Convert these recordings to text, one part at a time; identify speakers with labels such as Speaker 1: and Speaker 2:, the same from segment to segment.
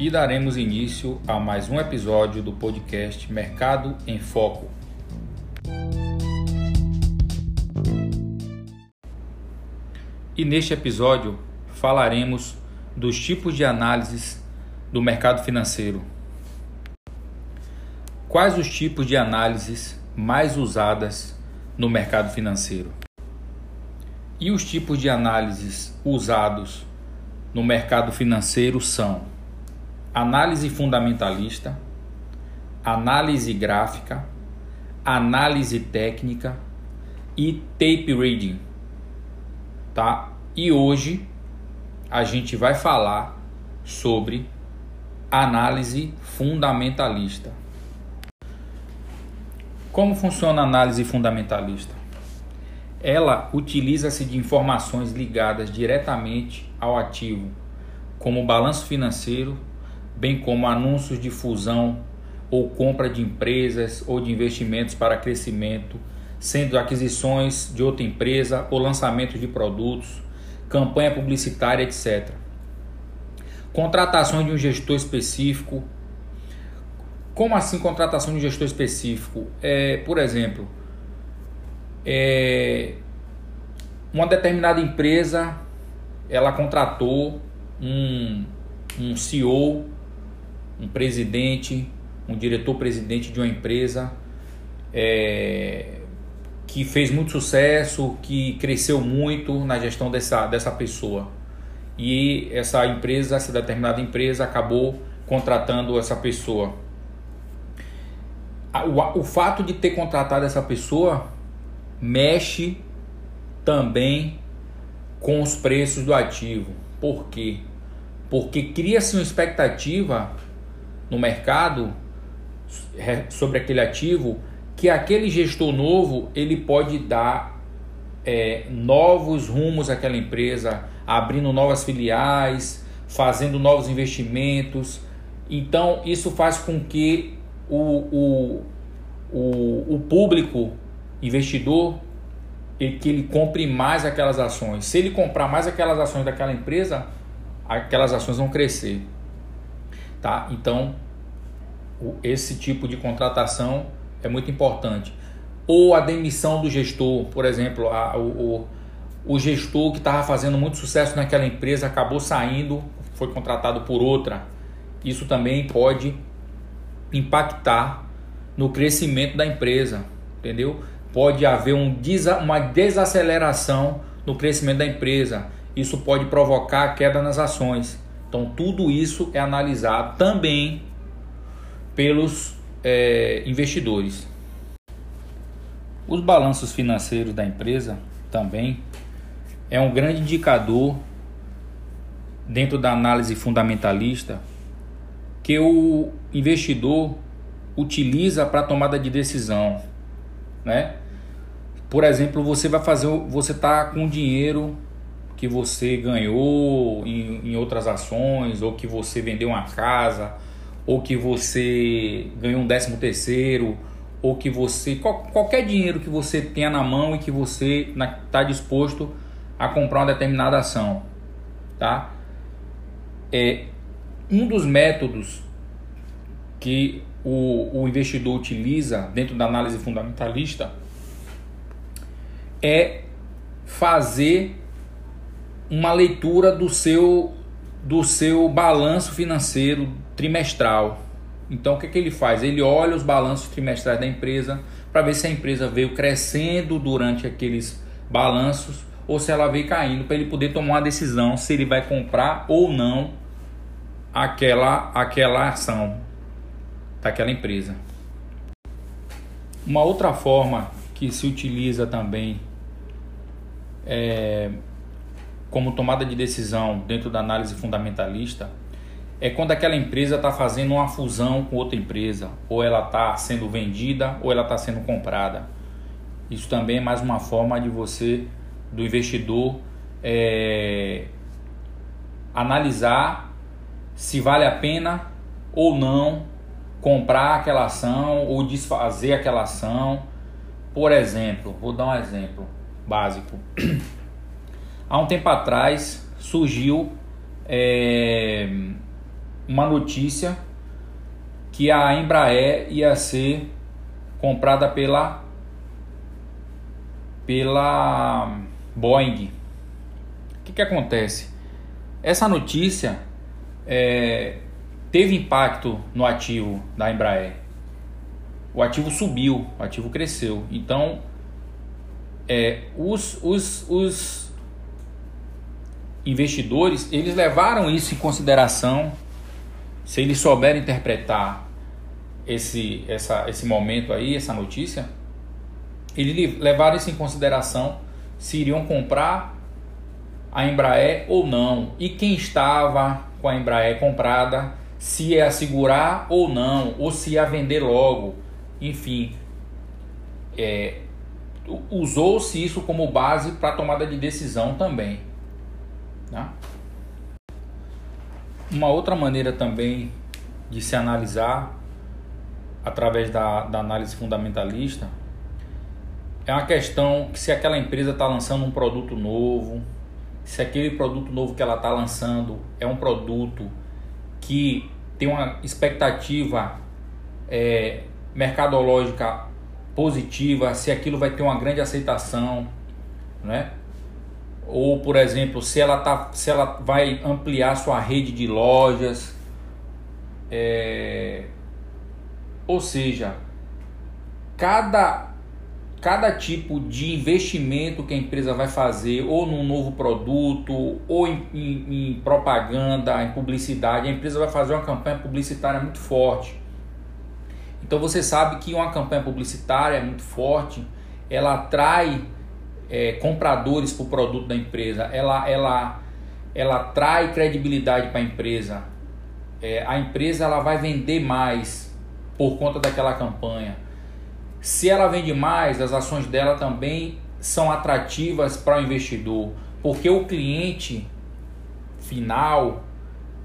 Speaker 1: e daremos início a mais um episódio do podcast Mercado em Foco. E neste episódio falaremos dos tipos de análises do mercado financeiro. Quais os tipos de análises mais usadas no mercado financeiro? E os tipos de análises usados no mercado financeiro são análise fundamentalista, análise gráfica, análise técnica e tape reading, tá? E hoje a gente vai falar sobre análise fundamentalista. Como funciona a análise fundamentalista? Ela utiliza-se de informações ligadas diretamente ao ativo, como balanço financeiro, bem como anúncios de fusão ou compra de empresas ou de investimentos para crescimento, sendo aquisições de outra empresa ou lançamento de produtos, campanha publicitária, etc. Contratação de um gestor específico. Como assim contratação de um gestor específico? É, por exemplo, é, uma determinada empresa ela contratou um, um CEO, um presidente, um diretor-presidente de uma empresa é, que fez muito sucesso, que cresceu muito na gestão dessa, dessa pessoa. E essa empresa, essa determinada empresa, acabou contratando essa pessoa. O, o fato de ter contratado essa pessoa mexe também com os preços do ativo. Por quê? Porque cria-se uma expectativa no mercado sobre aquele ativo que aquele gestor novo ele pode dar é, novos rumos àquela empresa, abrindo novas filiais, fazendo novos investimentos. Então isso faz com que o, o, o, o público investidor ele, que ele compre mais aquelas ações. Se ele comprar mais aquelas ações daquela empresa, aquelas ações vão crescer. Tá? Então, esse tipo de contratação é muito importante. Ou a demissão do gestor, por exemplo, a, o, o, gestor que estava fazendo muito sucesso naquela empresa acabou saindo, foi contratado por outra. Isso também pode impactar no crescimento da empresa, entendeu? pode haver um, uma desaceleração no crescimento da empresa. Isso pode provocar queda nas ações. Então, tudo isso é analisado também pelos é, investidores. Os balanços financeiros da empresa também é um grande indicador dentro da análise fundamentalista que o investidor utiliza para tomada de decisão, né? Por exemplo, você vai fazer, você tá com dinheiro que você ganhou em, em outras ações, ou que você vendeu uma casa, ou que você ganhou um décimo terceiro, ou que você qual, qualquer dinheiro que você tenha na mão e que você está disposto a comprar uma determinada ação, tá? É um dos métodos que o, o investidor utiliza dentro da análise fundamentalista é fazer uma leitura do seu do seu balanço financeiro trimestral. Então o que, é que ele faz? Ele olha os balanços trimestrais da empresa para ver se a empresa veio crescendo durante aqueles balanços ou se ela veio caindo para ele poder tomar uma decisão se ele vai comprar ou não aquela aquela ação daquela empresa. Uma outra forma que se utiliza também é, como tomada de decisão dentro da análise fundamentalista é quando aquela empresa está fazendo uma fusão com outra empresa, ou ela está sendo vendida, ou ela está sendo comprada. Isso também é mais uma forma de você, do investidor, é, analisar se vale a pena ou não comprar aquela ação ou desfazer aquela ação. Por exemplo, vou dar um exemplo básico. Há um tempo atrás surgiu é, uma notícia que a Embraer ia ser comprada pela pela Boeing. O que, que acontece? Essa notícia é, teve impacto no ativo da Embraer. O ativo subiu, o ativo cresceu. Então, é, os, os, os investidores eles levaram isso em consideração. Se eles souberem interpretar esse, essa, esse momento aí, essa notícia, eles levaram isso em consideração se iriam comprar a Embraer ou não. E quem estava com a Embraer comprada, se ia segurar ou não, ou se ia vender logo. Enfim, é, usou-se isso como base para tomada de decisão também. Tá? Uma outra maneira também de se analisar através da, da análise fundamentalista é uma questão que se aquela empresa está lançando um produto novo, se aquele produto novo que ela está lançando é um produto que tem uma expectativa é, mercadológica positiva, se aquilo vai ter uma grande aceitação, né? Ou, por exemplo, se ela, tá, se ela vai ampliar sua rede de lojas, é... ou seja, cada cada tipo de investimento que a empresa vai fazer, ou num novo produto, ou em, em, em, propaganda, em publicidade, a empresa vai fazer uma campanha publicitária muito forte. Então você sabe que uma campanha publicitária muito forte, ela atrai é, compradores para o produto da empresa, ela, ela, ela atrai credibilidade para a empresa. É, a empresa ela vai vender mais por conta daquela campanha se ela vende mais, as ações dela também são atrativas para o investidor, porque o cliente final,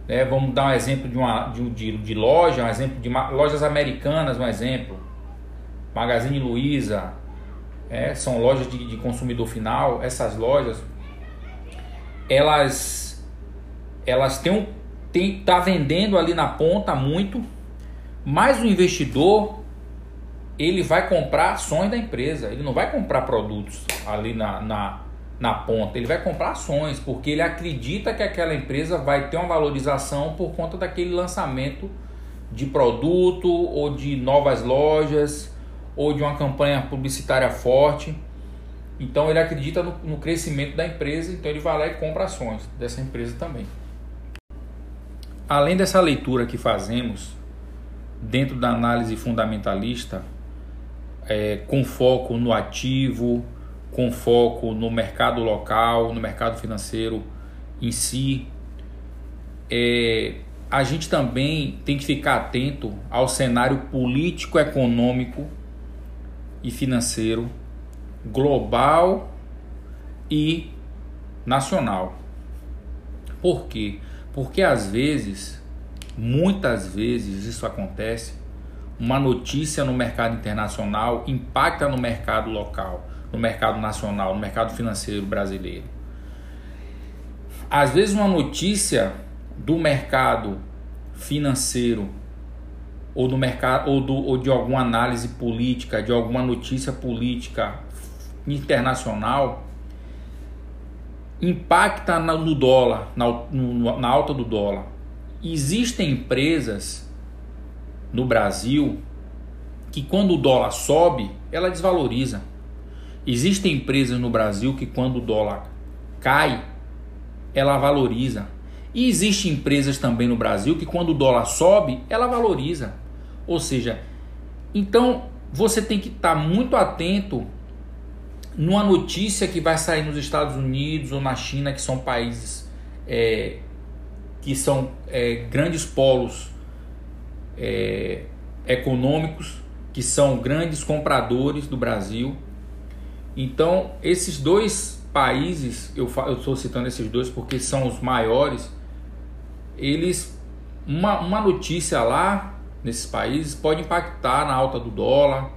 Speaker 1: né, vamos dar um exemplo de, uma, de, de, de loja, um exemplo de lojas americanas, um exemplo, Magazine Luiza, é, são lojas de, de consumidor final, essas lojas, elas, elas têm tem, tá vendendo ali na ponta muito, mas o investidor ele vai comprar ações da empresa, ele não vai comprar produtos ali na, na, na ponta, ele vai comprar ações, porque ele acredita que aquela empresa vai ter uma valorização por conta daquele lançamento de produto ou de novas lojas ou de uma campanha publicitária forte. Então ele acredita no, no crescimento da empresa, então ele vai lá e compra ações dessa empresa também. Além dessa leitura que fazemos dentro da análise fundamentalista, é, com foco no ativo, com foco no mercado local, no mercado financeiro em si. É, a gente também tem que ficar atento ao cenário político, econômico e financeiro global e nacional. Por quê? Porque às vezes, muitas vezes isso acontece uma notícia no mercado internacional impacta no mercado local, no mercado nacional, no mercado financeiro brasileiro. Às vezes uma notícia do mercado financeiro ou do mercado ou, do, ou de alguma análise política, de alguma notícia política internacional impacta no dólar, na, no, na alta do dólar. Existem empresas no Brasil que quando o dólar sobe, ela desvaloriza. Existem empresas no Brasil que quando o dólar cai, ela valoriza. E existem empresas também no Brasil que quando o dólar sobe, ela valoriza. Ou seja, então você tem que estar muito atento numa notícia que vai sair nos Estados Unidos ou na China, que são países é, que são é, grandes polos é, econômicos que são grandes compradores do Brasil. Então, esses dois países, eu estou citando esses dois porque são os maiores, eles, uma, uma notícia lá nesses países pode impactar na alta do dólar,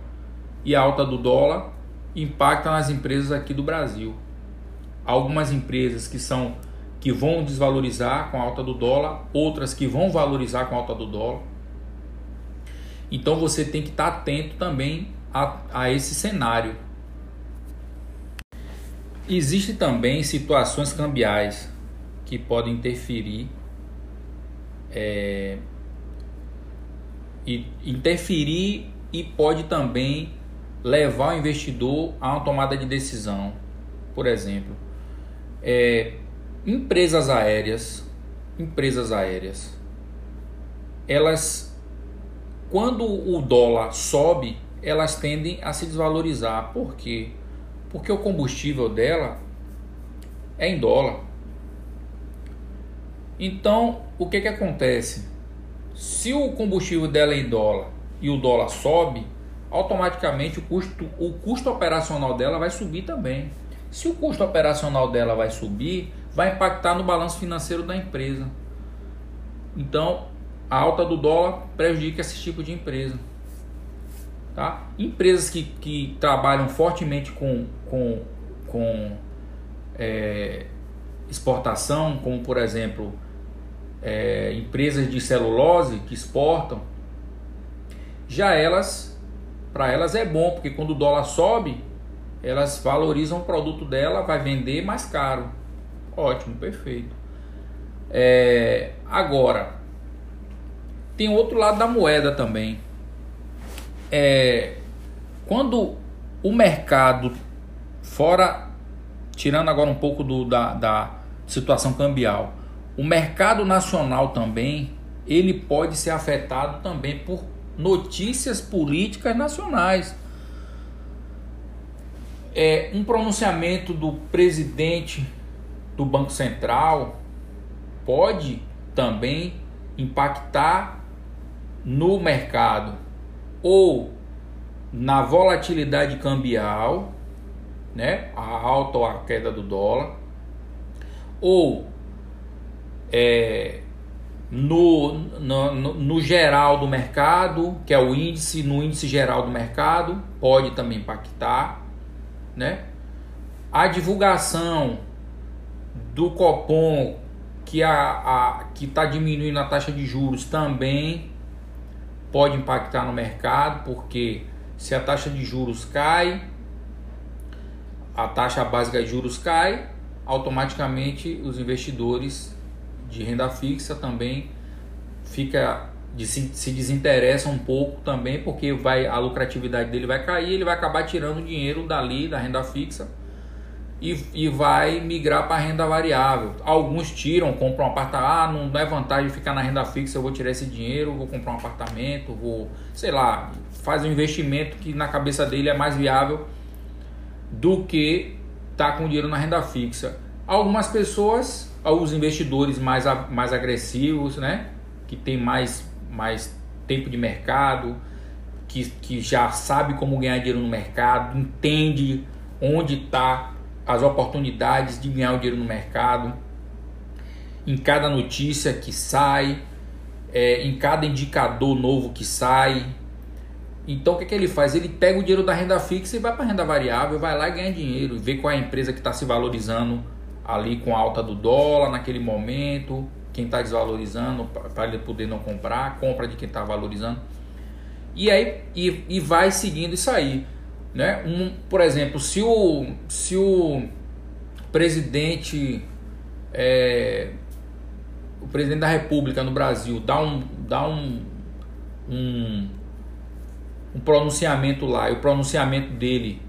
Speaker 1: e a alta do dólar impacta nas empresas aqui do Brasil. Algumas empresas que são que vão desvalorizar com a alta do dólar, outras que vão valorizar com a alta do dólar. Então você tem que estar atento também a, a esse cenário. Existem também situações cambiais que podem interferir é, interferir e pode também levar o investidor a uma tomada de decisão. Por exemplo, é, empresas aéreas, empresas aéreas, elas, quando o dólar sobe, elas tendem a se desvalorizar. Por quê? Porque o combustível dela é em dólar. Então, o que que acontece? Se o combustível dela é em dólar e o dólar sobe, automaticamente o custo, o custo operacional dela vai subir também. Se o custo operacional dela vai subir, vai impactar no balanço financeiro da empresa. Então, a alta do dólar prejudica esse tipo de empresa. Tá? Empresas que, que trabalham fortemente com, com, com é, exportação, como por exemplo é, empresas de celulose que exportam, já elas, para elas é bom, porque quando o dólar sobe, elas valorizam o produto dela, vai vender mais caro. Ótimo, perfeito. É, agora, tem outro lado da moeda também. É, quando o mercado, fora, tirando agora um pouco do, da, da situação cambial, o mercado nacional também, ele pode ser afetado também por notícias políticas nacionais. É, um pronunciamento do presidente do Banco Central pode também impactar no mercado ou na volatilidade cambial, né, a alta ou a queda do dólar, ou é, no, no, no, geral do mercado, que é o índice, no índice geral do mercado, pode também impactar, né? A divulgação do Copom que a, a que está diminuindo a taxa de juros também pode impactar no mercado, porque se a taxa de juros cai, a taxa básica de juros cai, automaticamente os investidores de renda fixa também fica de se, se desinteressa um pouco também porque vai a lucratividade dele vai cair ele vai acabar tirando dinheiro dali da renda fixa e, e vai migrar para a renda variável. Alguns tiram compram um apartamento ah não é vantagem ficar na renda fixa eu vou tirar esse dinheiro vou comprar um apartamento vou sei lá faz um investimento que na cabeça dele é mais viável do que tá com dinheiro na renda fixa. Algumas pessoas aos investidores mais, mais agressivos, né? que tem mais, mais tempo de mercado, que, que já sabe como ganhar dinheiro no mercado, entende onde está as oportunidades de ganhar o dinheiro no mercado, em cada notícia que sai, é, em cada indicador novo que sai. Então o que, que ele faz? Ele pega o dinheiro da renda fixa e vai para a renda variável, vai lá e ganha dinheiro, vê qual é a empresa que está se valorizando ali com a alta do dólar naquele momento, quem está desvalorizando para ele poder não comprar, compra de quem está valorizando. E aí e, e vai seguindo isso aí. Né? Um, por exemplo, se o, se o presidente é, o presidente da República no Brasil dá um, dá um, um, um pronunciamento lá, e o pronunciamento dele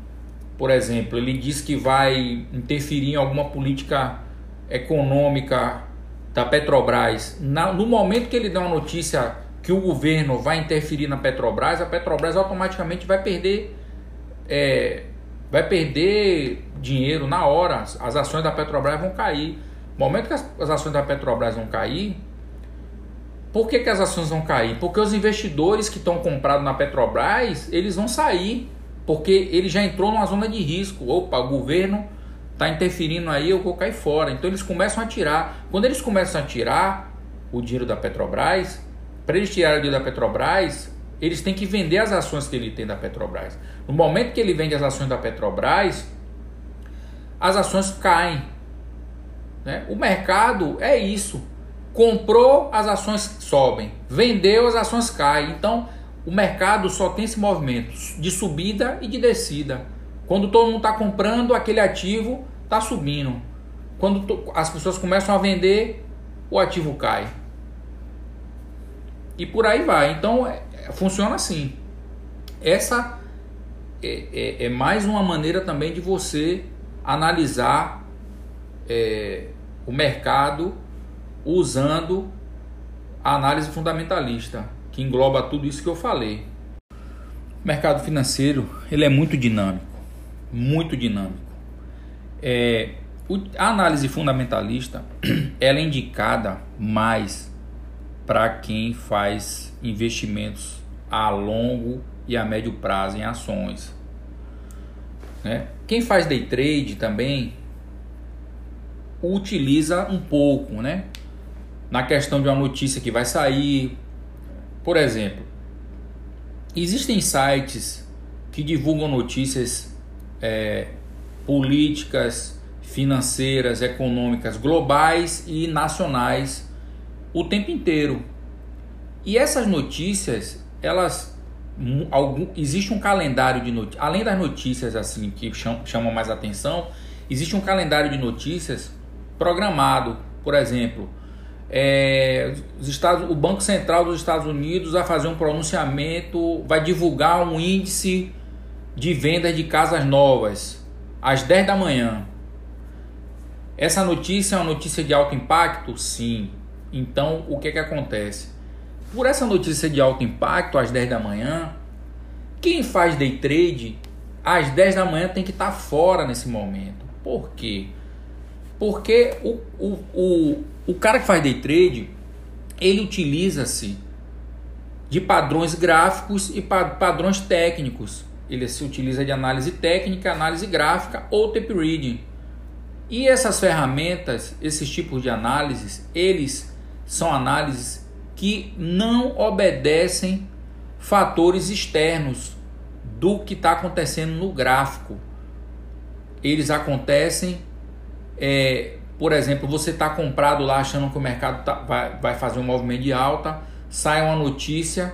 Speaker 1: por exemplo, ele diz que vai interferir em alguma política econômica da Petrobras. no momento que ele dá uma notícia que o governo vai interferir na Petrobras, a Petrobras automaticamente vai perder é, vai perder dinheiro na hora. As ações da Petrobras vão cair. No momento que as, as ações da Petrobras vão cair, por que, que as ações vão cair? Porque os investidores que estão comprados na Petrobras, eles vão sair porque ele já entrou numa zona de risco. Opa, o governo está interferindo aí, eu vou cair fora. Então eles começam a tirar. Quando eles começam a tirar o dinheiro da Petrobras, para eles tirarem o dinheiro da Petrobras, eles têm que vender as ações que ele tem da Petrobras. No momento que ele vende as ações da Petrobras, as ações caem. Né? O mercado é isso. Comprou, as ações sobem. Vendeu, as ações caem. Então, o mercado só tem esse movimento de subida e de descida. Quando todo mundo está comprando, aquele ativo está subindo. Quando as pessoas começam a vender, o ativo cai. E por aí vai. Então, é, funciona assim. Essa é, é, é, mais uma maneira também de você analisar é, o mercado usando a análise fundamentalista, que engloba tudo isso que eu falei. O mercado financeiro ele é muito dinâmico, muito dinâmico. É, a análise fundamentalista ela é indicada mais para quem faz investimentos a longo e a médio prazo em ações. Né? Quem faz day trade também utiliza um pouco, né? Na questão de uma notícia que vai sair, por exemplo, existem sites que divulgam notícias é, políticas, financeiras, econômicas, globais e nacionais o tempo inteiro. E essas notícias, elas algum, existe um calendário de notícias, além das notícias assim que chamam, chamam mais atenção, existe um calendário de notícias programado, por exemplo, é, os Estados, o Banco Central dos Estados Unidos vai fazer um pronunciamento, vai divulgar um índice de vendas de casas novas às 10 da manhã. Essa notícia é uma notícia de alto impacto? Sim. Então, o que, que acontece? Por essa notícia de alto impacto às 10 da manhã, quem faz day trade às 10 da manhã tem que estar fora nesse momento. Por quê? Porque o, o, o, o cara que faz day trade, ele utiliza-se de padrões gráficos e padrões técnicos. Ele se utiliza de análise técnica, análise gráfica ou tape reading. E essas ferramentas, esses tipos de análises, eles são análises que não obedecem fatores externos do que está acontecendo no gráfico. Eles acontecem, é, por exemplo, você está comprado lá achando que o mercado tá, vai, vai fazer um movimento de alta, sai uma notícia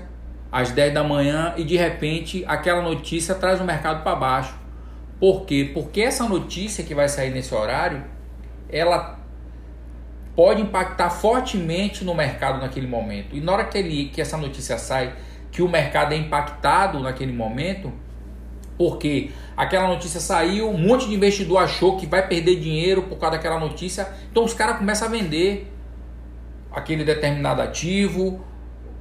Speaker 1: às 10 da manhã e de repente aquela notícia traz o mercado para baixo. Por quê? Porque essa notícia que vai sair nesse horário, ela pode impactar fortemente no mercado naquele momento. E na hora que, ele, que essa notícia sai, que o mercado é impactado naquele momento, porque aquela notícia saiu, um monte de investidor achou que vai perder dinheiro por causa daquela notícia, então os caras começam a vender aquele determinado ativo,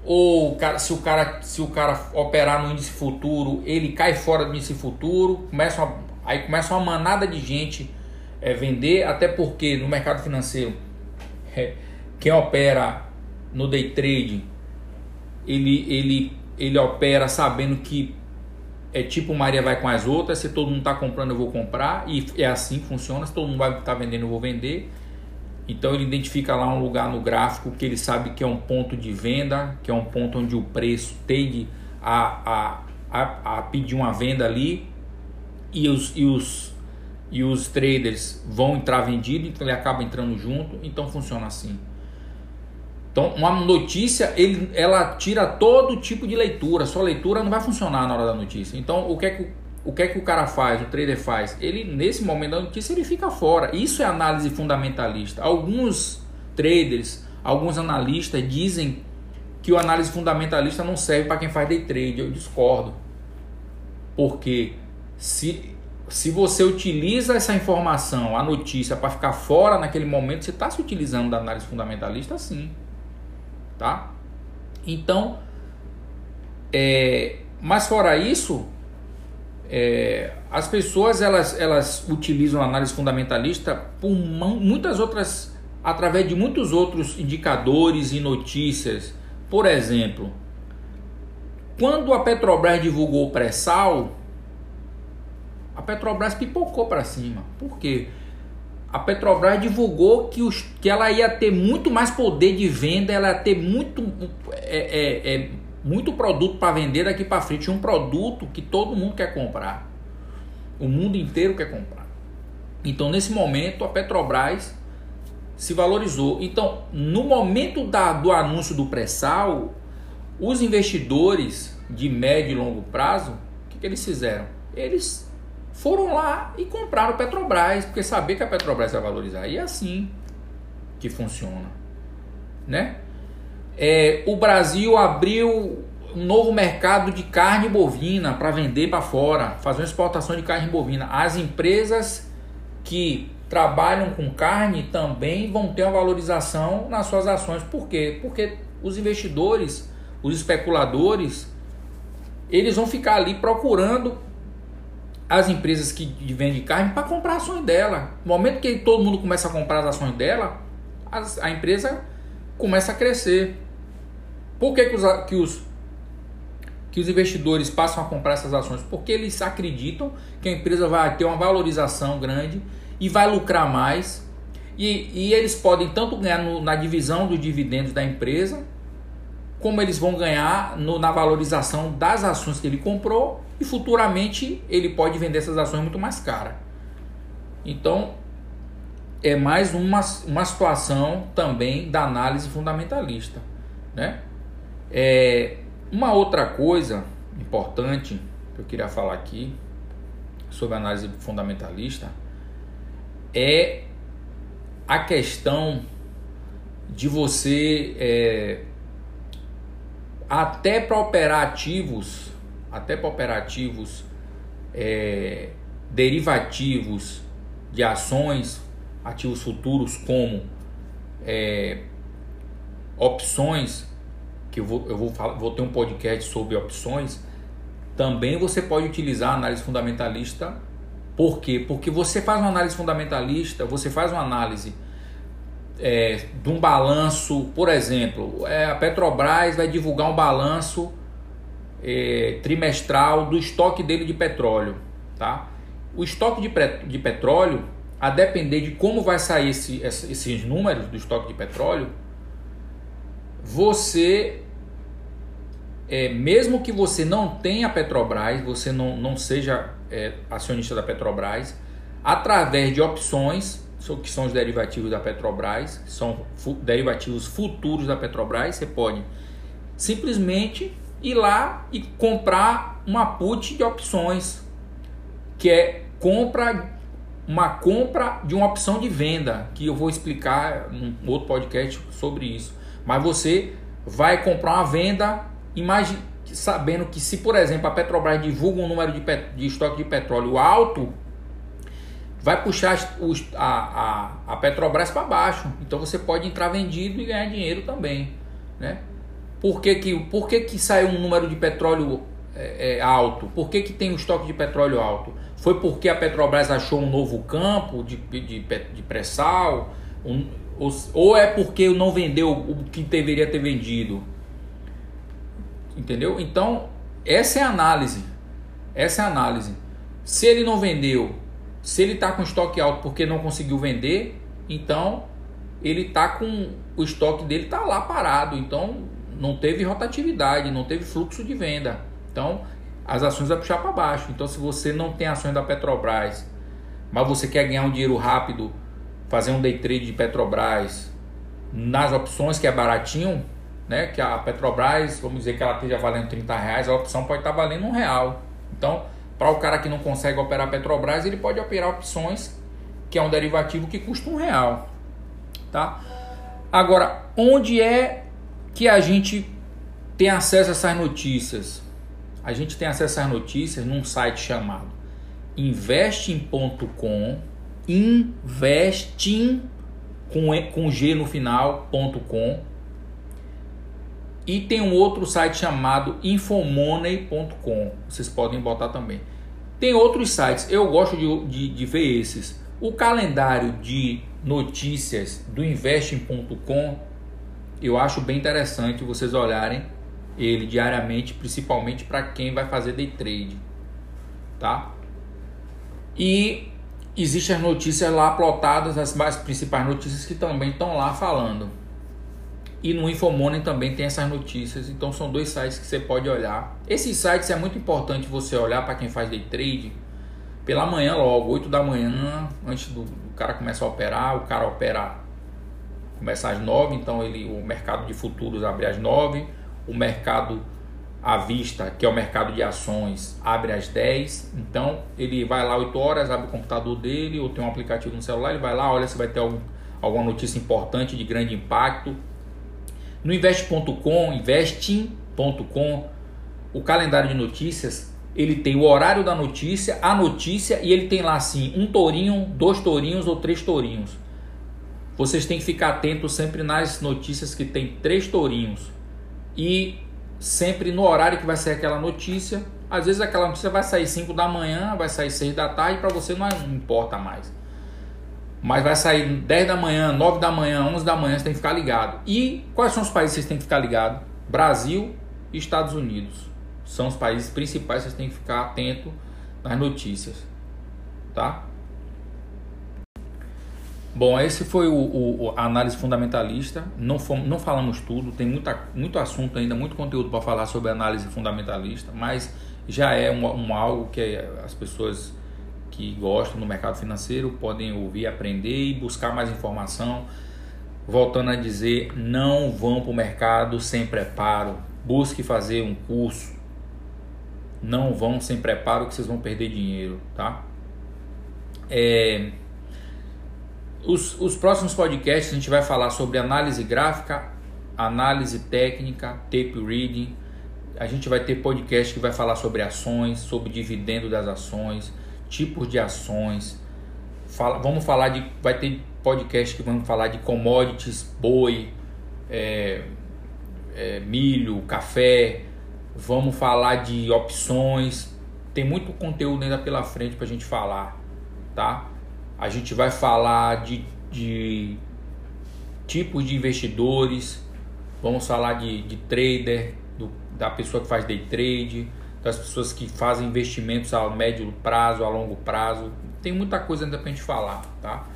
Speaker 1: ou se o cara se o cara operar no índice futuro, ele cai fora do índice futuro, começa uma, aí começa uma manada de gente é, vender, até porque no mercado financeiro é, quem opera no day trade, ele, ele, ele opera sabendo que é tipo Maria vai com as outras, se todo mundo está comprando eu vou comprar, e é assim que funciona, se todo mundo vai estar tá vendendo eu vou vender. Então ele identifica lá um lugar no gráfico que ele sabe que é um ponto de venda, que é um ponto onde o preço tende a, a, a, a pedir uma venda ali, e os, e os e os traders vão entrar vendido, então ele acaba entrando junto, então funciona assim. Então, uma notícia, ele, ela tira todo tipo de leitura, sua leitura não vai funcionar na hora da notícia. Então, o que é que o que é que o cara faz, o trader faz? Ele nesse momento da notícia ele fica fora. Isso é análise fundamentalista. Alguns traders, alguns analistas dizem que o análise fundamentalista não serve para quem faz day trade. Eu discordo. Porque se se você utiliza essa informação, a notícia, para ficar fora naquele momento, você está se utilizando da análise fundamentalista, sim. Tá? Então, é, mas fora isso, é, as pessoas elas, elas utilizam a análise fundamentalista por muitas outras, através de muitos outros indicadores e notícias. Por exemplo, quando a Petrobras divulgou o pré-sal, a Petrobras pipocou para cima. Por quê? A Petrobras divulgou que, os, que ela ia ter muito mais poder de venda, ela ia ter muito, é, é, é muito produto para vender daqui para frente. Um produto que todo mundo quer comprar. O mundo inteiro quer comprar. Então, nesse momento, a Petrobras se valorizou. Então, no momento da, do anúncio do pré-sal, os investidores de médio e longo prazo, o que, que eles fizeram? Eles foram lá e compraram Petrobras, porque sabia que a Petrobras ia valorizar. E é assim que funciona, né? É, o Brasil abriu um novo mercado de carne bovina para vender para fora, fazer uma exportação de carne bovina. As empresas que trabalham com carne também vão ter uma valorização nas suas ações. Por quê? Porque os investidores, os especuladores, eles vão ficar ali procurando as empresas que vendem carne para comprar ações dela. No momento que todo mundo começa a comprar as ações dela, a empresa começa a crescer. Por que, que, os, que, os, que os investidores passam a comprar essas ações? Porque eles acreditam que a empresa vai ter uma valorização grande e vai lucrar mais. E, e eles podem tanto ganhar no, na divisão dos dividendos da empresa, como eles vão ganhar no, na valorização das ações que ele comprou e futuramente ele pode vender essas ações muito mais cara. Então é mais uma, uma situação também da análise fundamentalista. Né? É, uma outra coisa importante que eu queria falar aqui sobre análise fundamentalista é a questão de você é, até para operativos, até para operativos é, derivativos de ações, ativos futuros como é, opções, que eu vou, eu vou, falar, vou ter um podcast sobre opções, também você pode utilizar a análise fundamentalista por quê? Porque você faz uma análise fundamentalista, você faz uma análise é, de um balanço, por exemplo, é, a Petrobras vai divulgar um balanço é, trimestral do estoque dele de petróleo, tá? O estoque de, de petróleo, a depender de como vai sair esse, esses números do estoque de petróleo, você é, mesmo que você não tenha Petrobras, você não, não seja é, acionista da Petrobras, através de opções, que são os derivativos da Petrobras, são fu derivativos futuros da Petrobras, você pode simplesmente ir lá e comprar uma put de opções, que é compra uma compra de uma opção de venda, que eu vou explicar num outro podcast sobre isso. Mas você vai comprar uma venda, imagine sabendo que se, por exemplo, a Petrobras divulga um número de, de estoque de petróleo alto, vai puxar os, a, a, a Petrobras para baixo. Então você pode entrar vendido e ganhar dinheiro também. Né? Por, que, que, por que, que saiu um número de petróleo é, é, alto? Por que, que tem um estoque de petróleo alto? Foi porque a Petrobras achou um novo campo de, de, de pré-sal? Um, ou, ou é porque não vendeu o que deveria ter vendido? Entendeu? Então, essa é a análise. Essa é a análise. Se ele não vendeu, se ele está com estoque alto porque não conseguiu vender, então ele está com o estoque dele está lá parado. Então não teve rotatividade, não teve fluxo de venda. Então as ações vai puxar para baixo. Então se você não tem ações da Petrobras, mas você quer ganhar um dinheiro rápido, fazer um day trade de Petrobras nas opções que é baratinho, né, que a Petrobras, vamos dizer que ela esteja valendo 30 reais, a opção pode estar valendo um real. Então, para o cara que não consegue operar Petrobras, ele pode operar opções, que é um derivativo que custa um real. Tá? Agora, onde é que a gente tem acesso a essas notícias? A gente tem acesso a essas notícias num site chamado investing.com, investing com, com G no final.com e tem um outro site chamado infomoney.com. Vocês podem botar também. Tem outros sites, eu gosto de, de, de ver esses. O calendário de notícias do investing.com eu acho bem interessante vocês olharem ele diariamente, principalmente para quem vai fazer day trade, tá? E existem as notícias lá plotadas, as mais principais notícias que também estão lá falando. E no Infomoney também tem essas notícias. Então são dois sites que você pode olhar. Esses sites é muito importante você olhar para quem faz day trade pela manhã logo, 8 da manhã, antes do, do cara começar a operar, o cara opera começa às 9, então ele, o mercado de futuros abre às 9, o mercado à vista, que é o mercado de ações, abre às 10. Então ele vai lá 8 horas, abre o computador dele ou tem um aplicativo no celular, ele vai lá, olha se vai ter algum, alguma notícia importante de grande impacto. No investe.com, investing.com, o calendário de notícias ele tem o horário da notícia, a notícia e ele tem lá assim um tourinho, dois tourinhos ou três tourinhos. Vocês têm que ficar atentos sempre nas notícias que tem três tourinhos e sempre no horário que vai sair aquela notícia. Às vezes aquela notícia vai sair 5 da manhã, vai sair 6 da tarde, para você não importa mais. Mas vai sair 10 da manhã, 9 da manhã, 11 da manhã, você tem que ficar ligado. E quais são os países que vocês têm que ficar ligado? Brasil e Estados Unidos são os países principais, vocês têm que ficar atento nas notícias, tá? Bom, esse foi o, o a análise fundamentalista. Não, fomos, não falamos tudo, tem muita, muito assunto ainda, muito conteúdo para falar sobre análise fundamentalista, mas já é um, um, algo que as pessoas que gostam do mercado financeiro podem ouvir, aprender e buscar mais informação. Voltando a dizer, não vão para o mercado sem preparo. Busque fazer um curso, não vão sem preparo que vocês vão perder dinheiro, tá? É, os, os próximos podcasts a gente vai falar sobre análise gráfica, análise técnica, tape reading. A gente vai ter podcast que vai falar sobre ações, sobre dividendo das ações, tipos de ações. Fala, vamos falar de. Vai ter podcast que vamos falar de commodities, boi, é, é, milho, café, Vamos falar de opções. Tem muito conteúdo ainda pela frente para a gente falar, tá? A gente vai falar de, de tipos de investidores. Vamos falar de, de trader, do, da pessoa que faz day trade, das pessoas que fazem investimentos a médio prazo, a longo prazo. Tem muita coisa ainda para a gente falar, tá?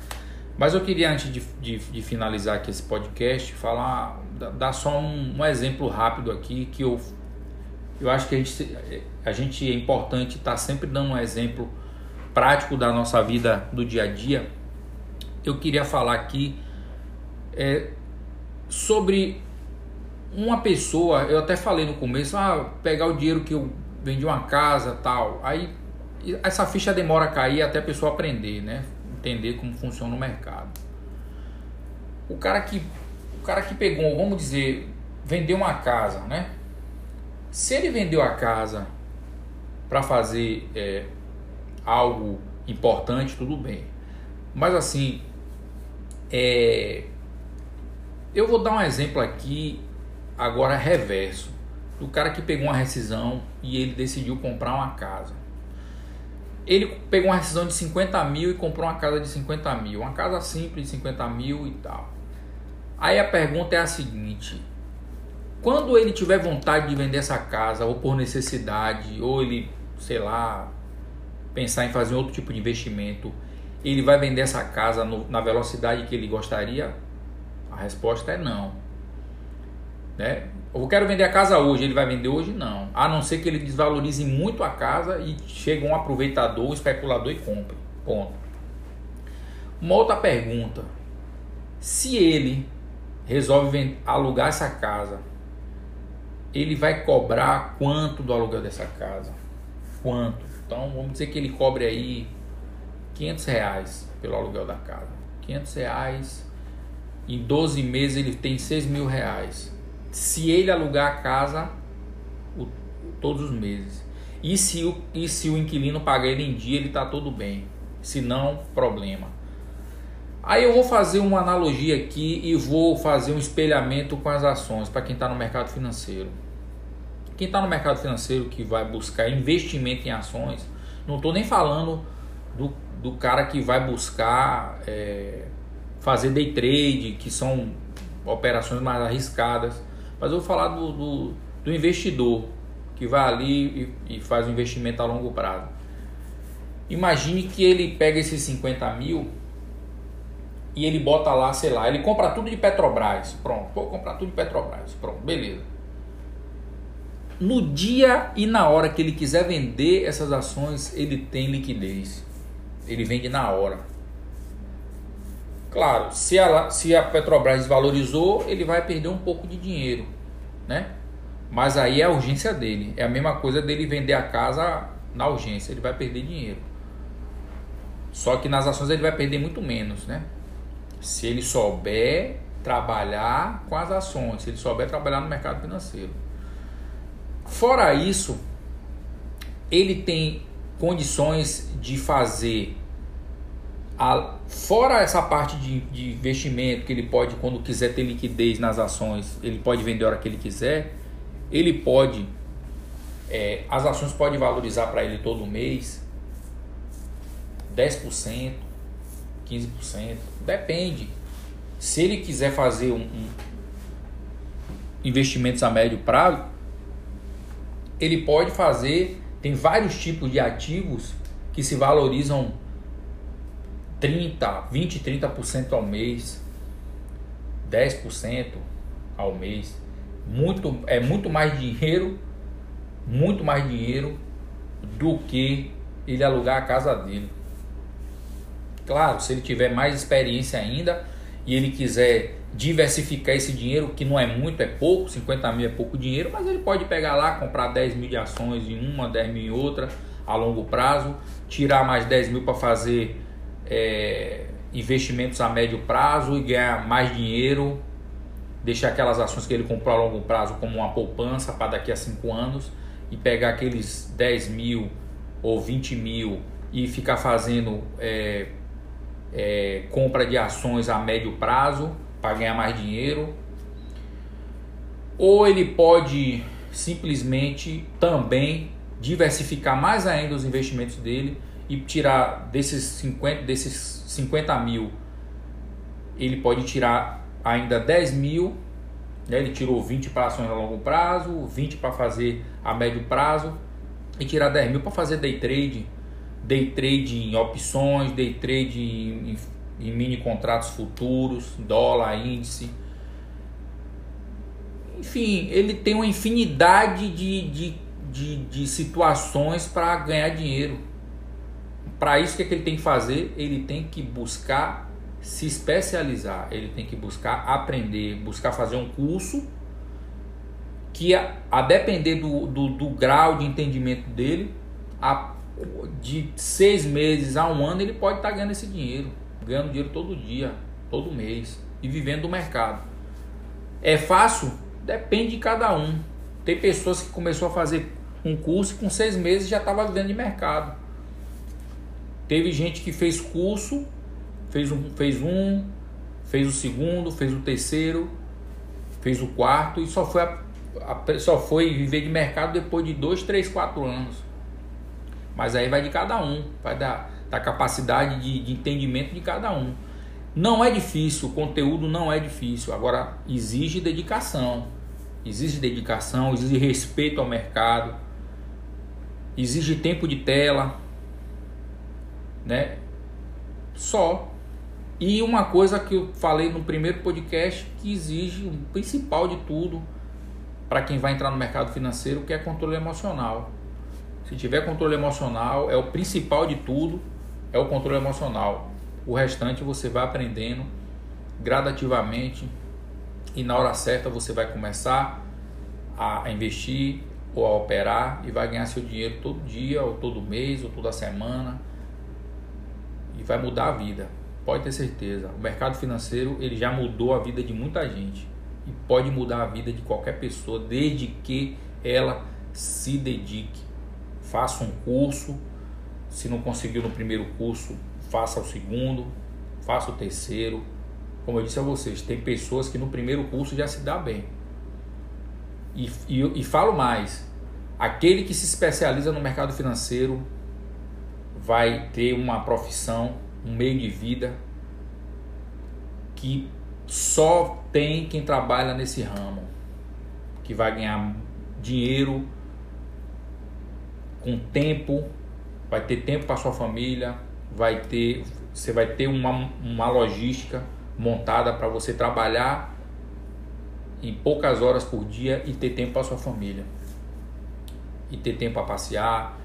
Speaker 1: Mas eu queria, antes de, de, de finalizar aqui esse podcast, falar, dar só um, um exemplo rápido aqui que eu eu acho que a gente, a gente é importante estar tá sempre dando um exemplo prático da nossa vida do dia a dia. Eu queria falar aqui é, sobre uma pessoa, eu até falei no começo, ah, pegar o dinheiro que eu vendi uma casa tal. Aí essa ficha demora a cair até a pessoa aprender, né? Entender como funciona o mercado. O cara que, o cara que pegou, vamos dizer, vendeu uma casa, né? Se ele vendeu a casa para fazer é, algo importante, tudo bem. Mas assim, é, eu vou dar um exemplo aqui, agora reverso, do cara que pegou uma rescisão e ele decidiu comprar uma casa. Ele pegou uma rescisão de 50 mil e comprou uma casa de 50 mil, uma casa simples de 50 mil e tal. Aí a pergunta é a seguinte: quando ele tiver vontade de vender essa casa, ou por necessidade, ou ele, sei lá, pensar em fazer outro tipo de investimento, ele vai vender essa casa no, na velocidade que ele gostaria? A resposta é não. Né? Eu quero vender a casa hoje, ele vai vender hoje? Não. A não ser que ele desvalorize muito a casa e chegue um aproveitador, um especulador e compre. Ponto. Uma outra pergunta. Se ele resolve alugar essa casa ele vai cobrar quanto do aluguel dessa casa? Quanto? Então vamos dizer que ele cobre aí 500 reais pelo aluguel da casa. 500 reais, em 12 meses ele tem 6 mil reais. Se ele alugar a casa o, todos os meses. E se, o, e se o inquilino pagar ele em dia, ele está tudo bem. Se não, problema. Aí eu vou fazer uma analogia aqui e vou fazer um espelhamento com as ações para quem está no mercado financeiro. Quem está no mercado financeiro que vai buscar investimento em ações, não estou nem falando do, do cara que vai buscar é, fazer day trade, que são operações mais arriscadas, mas eu vou falar do, do, do investidor que vai ali e, e faz um investimento a longo prazo. Imagine que ele pega esses 50 mil e ele bota lá, sei lá, ele compra tudo de Petrobras. Pronto, vou comprar tudo de Petrobras. Pronto, beleza. No dia e na hora que ele quiser vender essas ações, ele tem liquidez. Ele vende na hora. Claro, se a, se a Petrobras desvalorizou, ele vai perder um pouco de dinheiro, né? Mas aí é a urgência dele. É a mesma coisa dele vender a casa na urgência, ele vai perder dinheiro. Só que nas ações ele vai perder muito menos, né? Se ele souber trabalhar com as ações, se ele souber trabalhar no mercado financeiro. Fora isso, ele tem condições de fazer a, fora essa parte de, de, investimento que ele pode, quando quiser ter liquidez nas ações, ele pode vender a hora que ele quiser. Ele pode, é, as ações podem valorizar para ele todo mês 10%, 15%, depende. Se ele quiser fazer um, um investimentos a médio prazo, ele pode fazer. Tem vários tipos de ativos que se valorizam 30, 20, 30% ao mês, 10% ao mês. Muito, é muito mais dinheiro, muito mais dinheiro do que ele alugar a casa dele. Claro, se ele tiver mais experiência ainda e ele quiser diversificar esse dinheiro, que não é muito, é pouco, 50 mil é pouco dinheiro, mas ele pode pegar lá, comprar 10 mil de ações em uma, 10 mil em outra, a longo prazo, tirar mais 10 mil para fazer é, investimentos a médio prazo e ganhar mais dinheiro, deixar aquelas ações que ele comprou a longo prazo como uma poupança para daqui a 5 anos e pegar aqueles 10 mil ou 20 mil e ficar fazendo é, é, compra de ações a médio prazo para ganhar mais dinheiro. Ou ele pode simplesmente também diversificar mais ainda os investimentos dele e tirar desses 50, desses 50 mil, ele pode tirar ainda 10 mil, né? ele tirou 20 para ações a longo prazo, 20 para fazer a médio prazo e tirar 10 mil para fazer day trade, day trade em opções, day trade em, em, mini contratos futuros, dólar, índice. Enfim, ele tem uma infinidade de, de, de, de situações para ganhar dinheiro. Para isso, o que, é que ele tem que fazer? Ele tem que buscar se especializar, ele tem que buscar aprender, buscar fazer um curso que, a, a depender do, do, do, grau de entendimento dele, a, de seis meses a um ano, ele pode estar tá ganhando esse dinheiro, ganhando dinheiro todo dia, todo mês e vivendo do mercado. É fácil? Depende de cada um. Tem pessoas que começou a fazer um curso e com seis meses já estava vivendo de mercado. Teve gente que fez curso, fez um, fez um, fez o segundo, fez o terceiro, fez o quarto e só foi, a, a, só foi viver de mercado depois de dois, três, quatro anos. Mas aí vai de cada um, vai da, da capacidade de, de entendimento de cada um. Não é difícil, o conteúdo não é difícil. Agora, exige dedicação. Exige dedicação, exige respeito ao mercado, exige tempo de tela, né? Só. E uma coisa que eu falei no primeiro podcast que exige o principal de tudo para quem vai entrar no mercado financeiro, que é controle emocional. Se tiver controle emocional, é o principal de tudo, é o controle emocional. O restante você vai aprendendo gradativamente e na hora certa você vai começar a investir ou a operar e vai ganhar seu dinheiro todo dia, ou todo mês, ou toda semana e vai mudar a vida. Pode ter certeza. O mercado financeiro ele já mudou a vida de muita gente e pode mudar a vida de qualquer pessoa desde que ela se dedique. Faça um curso. Se não conseguiu no primeiro curso, faça o segundo, faça o terceiro. Como eu disse a vocês, tem pessoas que no primeiro curso já se dá bem. E, e, e falo mais: aquele que se especializa no mercado financeiro vai ter uma profissão, um meio de vida que só tem quem trabalha nesse ramo, que vai ganhar dinheiro com tempo, vai ter tempo para sua família, vai ter, você vai ter uma, uma logística montada para você trabalhar em poucas horas por dia e ter tempo para sua família. E ter tempo para passear,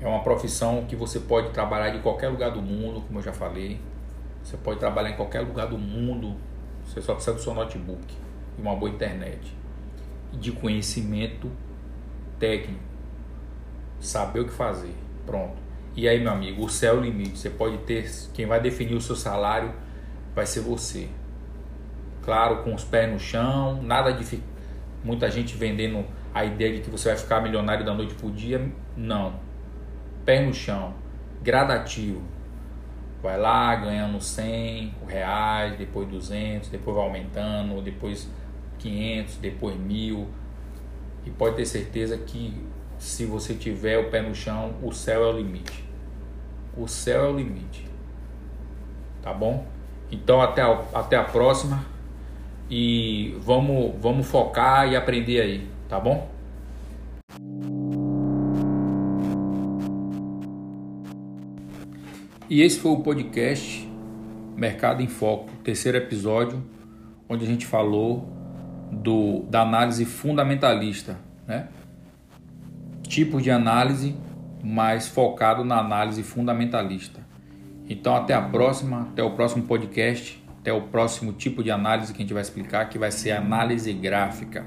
Speaker 1: é uma profissão que você pode trabalhar de qualquer lugar do mundo, como eu já falei. Você pode trabalhar em qualquer lugar do mundo. Você só precisa do seu notebook e uma boa internet. E de conhecimento técnico. Saber o que fazer. Pronto. E aí, meu amigo, o céu é o limite. Você pode ter. Quem vai definir o seu salário vai ser você. Claro, com os pés no chão, nada de muita gente vendendo a ideia de que você vai ficar milionário da noite pro dia. Não. Pé no chão, gradativo. Vai lá ganhando 100 reais, depois 200, depois vai aumentando, depois 500, depois mil. E pode ter certeza que se você tiver o pé no chão, o céu é o limite. O céu é o limite. Tá bom? Então até a, até a próxima e vamos vamos focar e aprender aí, tá bom? E esse foi o podcast Mercado em Foco, terceiro episódio, onde a gente falou do, da análise fundamentalista, né? Tipos de análise, mais focado na análise fundamentalista. Então até a próxima, até o próximo podcast, até o próximo tipo de análise que a gente vai explicar, que vai ser análise gráfica.